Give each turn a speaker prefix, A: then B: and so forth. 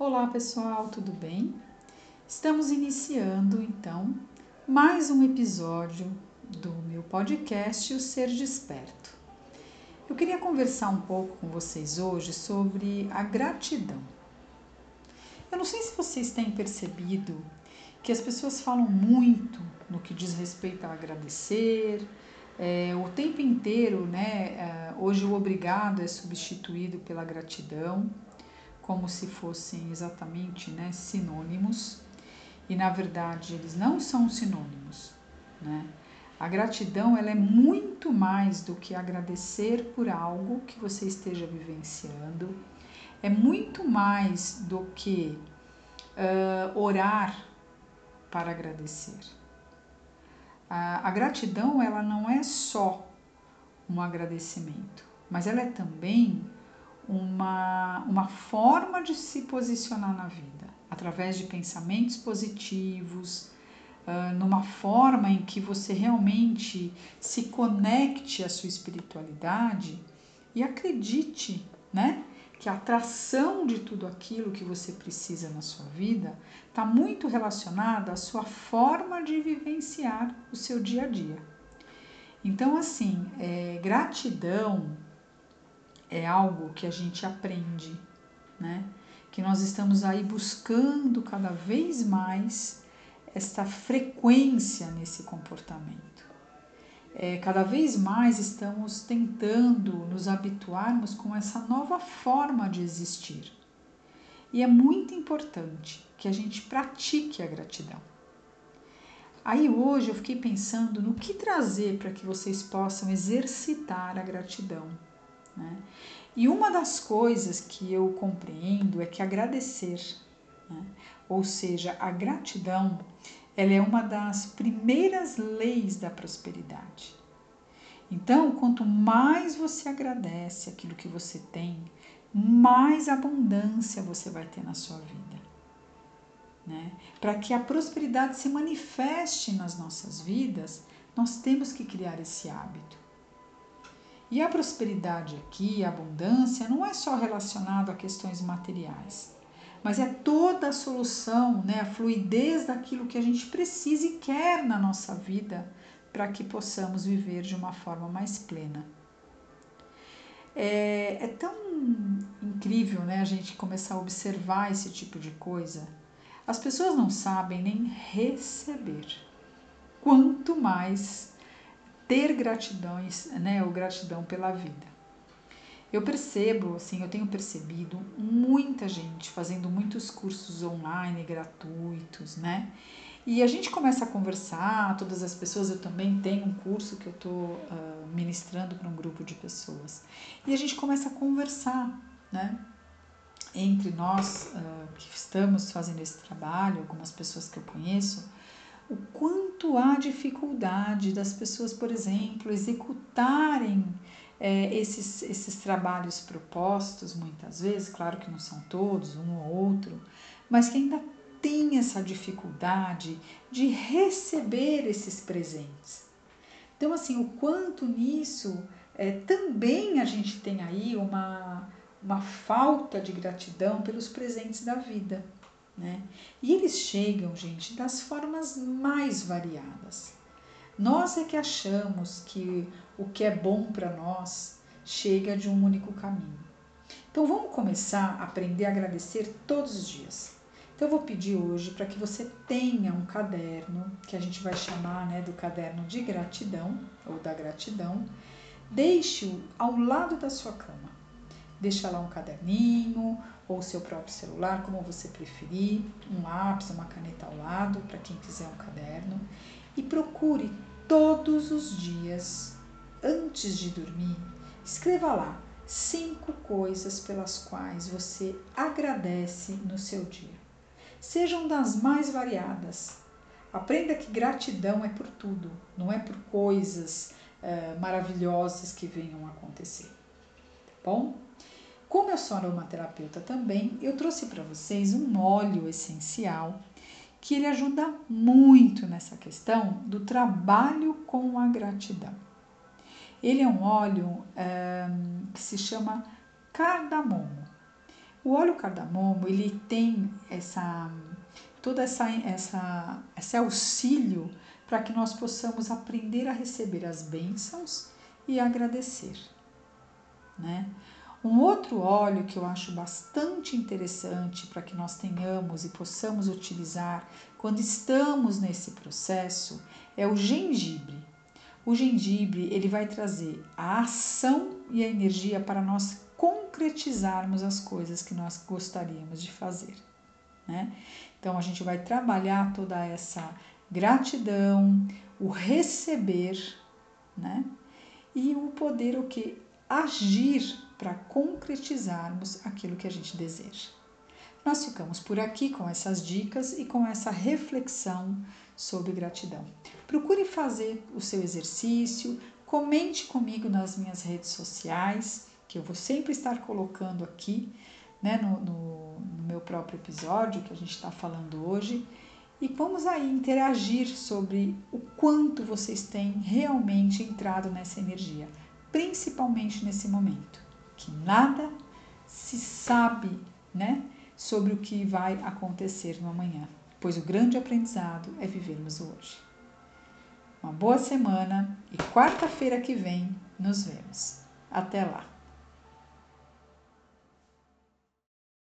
A: Olá pessoal, tudo bem? Estamos iniciando então mais um episódio do meu podcast O Ser Desperto. Eu queria conversar um pouco com vocês hoje sobre a gratidão. Eu não sei se vocês têm percebido que as pessoas falam muito no que diz respeito a agradecer, é, o tempo inteiro, né? É, hoje o obrigado é substituído pela gratidão como se fossem exatamente né, sinônimos, e na verdade eles não são sinônimos. Né? A gratidão ela é muito mais do que agradecer por algo que você esteja vivenciando, é muito mais do que uh, orar para agradecer. A, a gratidão ela não é só um agradecimento, mas ela é também uma, uma forma de se posicionar na vida, através de pensamentos positivos, uh, numa forma em que você realmente se conecte à sua espiritualidade e acredite, né? Que a atração de tudo aquilo que você precisa na sua vida está muito relacionada à sua forma de vivenciar o seu dia a dia. Então, assim, é, gratidão é algo que a gente aprende, né? Que nós estamos aí buscando cada vez mais esta frequência nesse comportamento. É, cada vez mais estamos tentando nos habituarmos com essa nova forma de existir. E é muito importante que a gente pratique a gratidão. Aí hoje eu fiquei pensando no que trazer para que vocês possam exercitar a gratidão né? E uma das coisas que eu compreendo é que agradecer, né? ou seja, a gratidão, ela é uma das primeiras leis da prosperidade. Então, quanto mais você agradece aquilo que você tem, mais abundância você vai ter na sua vida. Né? Para que a prosperidade se manifeste nas nossas vidas, nós temos que criar esse hábito. E a prosperidade aqui, a abundância, não é só relacionado a questões materiais, mas é toda a solução, né, a fluidez daquilo que a gente precisa e quer na nossa vida para que possamos viver de uma forma mais plena. É, é, tão incrível né, a gente começar a observar esse tipo de coisa. As pessoas não sabem nem receber, quanto mais ter gratidão, né, ou gratidão pela vida. Eu percebo, assim, eu tenho percebido muita gente fazendo muitos cursos online gratuitos, né? E a gente começa a conversar, todas as pessoas, eu também tenho um curso que eu estou uh, ministrando para um grupo de pessoas. E a gente começa a conversar, né? Entre nós uh, que estamos fazendo esse trabalho, algumas pessoas que eu conheço, o quanto há dificuldade das pessoas, por exemplo, executarem é, esses, esses trabalhos propostos, muitas vezes, claro que não são todos, um ou outro, mas que ainda tem essa dificuldade de receber esses presentes. Então, assim, o quanto nisso é, também a gente tem aí uma, uma falta de gratidão pelos presentes da vida. Né? E eles chegam, gente, das formas mais variadas. Nós é que achamos que o que é bom para nós chega de um único caminho. Então vamos começar a aprender a agradecer todos os dias. Então eu vou pedir hoje para que você tenha um caderno que a gente vai chamar né, do caderno de gratidão ou da gratidão. Deixe-o ao lado da sua cama. Deixa lá um caderninho ou seu próprio celular, como você preferir, um lápis, uma caneta ao lado, para quem quiser um caderno, e procure todos os dias, antes de dormir, escreva lá cinco coisas pelas quais você agradece no seu dia. Sejam das mais variadas. Aprenda que gratidão é por tudo, não é por coisas uh, maravilhosas que venham acontecer. Tá bom? Como eu sou aromaterapeuta também, eu trouxe para vocês um óleo essencial que ele ajuda muito nessa questão do trabalho com a gratidão. Ele é um óleo é, que se chama cardamomo. O óleo cardamomo, ele tem essa toda essa essa esse auxílio para que nós possamos aprender a receber as bênçãos e agradecer, né? Um outro óleo que eu acho bastante interessante para que nós tenhamos e possamos utilizar quando estamos nesse processo é o gengibre. O gengibre ele vai trazer a ação e a energia para nós concretizarmos as coisas que nós gostaríamos de fazer. Né? Então a gente vai trabalhar toda essa gratidão, o receber, né? E o poder o que agir para concretizarmos aquilo que a gente deseja. Nós ficamos por aqui com essas dicas e com essa reflexão sobre gratidão. Procure fazer o seu exercício, comente comigo nas minhas redes sociais, que eu vou sempre estar colocando aqui né, no, no, no meu próprio episódio que a gente está falando hoje. E vamos aí interagir sobre o quanto vocês têm realmente entrado nessa energia, principalmente nesse momento, que nada se sabe, né, sobre o que vai acontecer no amanhã, pois o grande aprendizado é vivermos hoje. Uma boa semana e quarta-feira que vem nos vemos. Até lá!